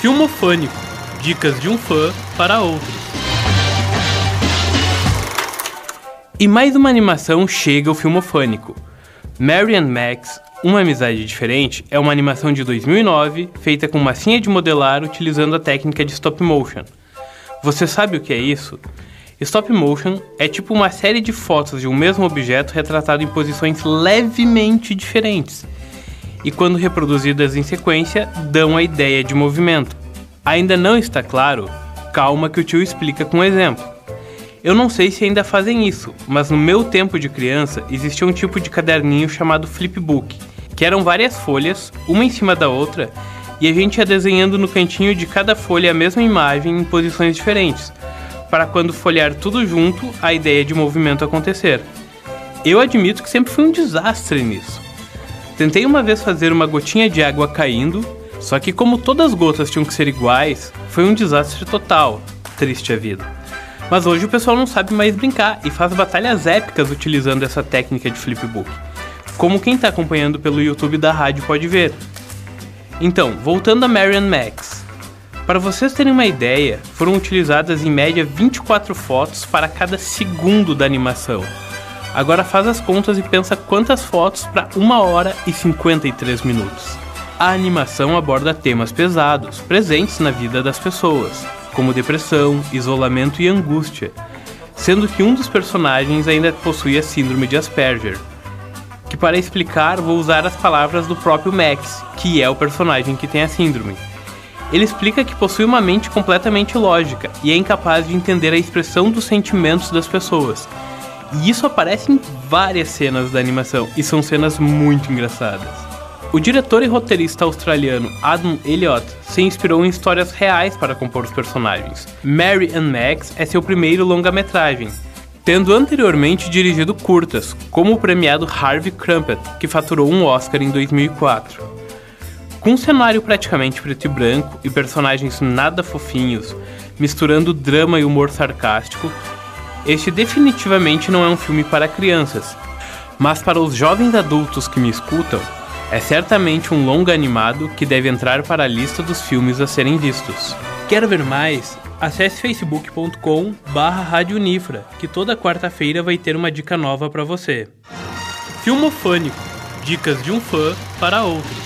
Filmofânico Dicas de um fã para outro. E mais uma animação chega ao Filmofânico. Mary and Max, Uma Amizade Diferente, é uma animação de 2009 feita com massinha de modelar utilizando a técnica de stop motion. Você sabe o que é isso? Stop motion é tipo uma série de fotos de um mesmo objeto retratado em posições levemente diferentes e, quando reproduzidas em sequência, dão a ideia de movimento. Ainda não está claro? Calma que o tio explica com um exemplo. Eu não sei se ainda fazem isso, mas no meu tempo de criança existia um tipo de caderninho chamado flipbook, que eram várias folhas, uma em cima da outra, e a gente ia desenhando no cantinho de cada folha a mesma imagem em posições diferentes, para quando folhear tudo junto, a ideia de movimento acontecer. Eu admito que sempre fui um desastre nisso. Tentei uma vez fazer uma gotinha de água caindo, só que como todas as gotas tinham que ser iguais, foi um desastre total. Triste a vida. Mas hoje o pessoal não sabe mais brincar e faz batalhas épicas utilizando essa técnica de flipbook. Como quem está acompanhando pelo YouTube da rádio pode ver. Então, voltando a Marian Max. Para vocês terem uma ideia, foram utilizadas em média 24 fotos para cada segundo da animação. Agora faz as contas e pensa quantas fotos para 1 hora e 53 minutos. A animação aborda temas pesados, presentes na vida das pessoas, como depressão, isolamento e angústia, sendo que um dos personagens ainda possui a síndrome de Asperger. Que para explicar vou usar as palavras do próprio Max, que é o personagem que tem a síndrome. Ele explica que possui uma mente completamente lógica e é incapaz de entender a expressão dos sentimentos das pessoas. E isso aparece em várias cenas da animação, e são cenas muito engraçadas. O diretor e roteirista australiano Adam Elliott se inspirou em histórias reais para compor os personagens. Mary and Max é seu primeiro longa-metragem, tendo anteriormente dirigido curtas, como o premiado Harvey Crumpet, que faturou um Oscar em 2004. Com um cenário praticamente preto e branco e personagens nada fofinhos, misturando drama e humor sarcástico, este definitivamente não é um filme para crianças, mas para os jovens adultos que me escutam, é certamente um longa animado que deve entrar para a lista dos filmes a serem vistos. Quer ver mais? Acesse facebook.com barra que toda quarta-feira vai ter uma dica nova para você. Filmofânico. Dicas de um fã para outro.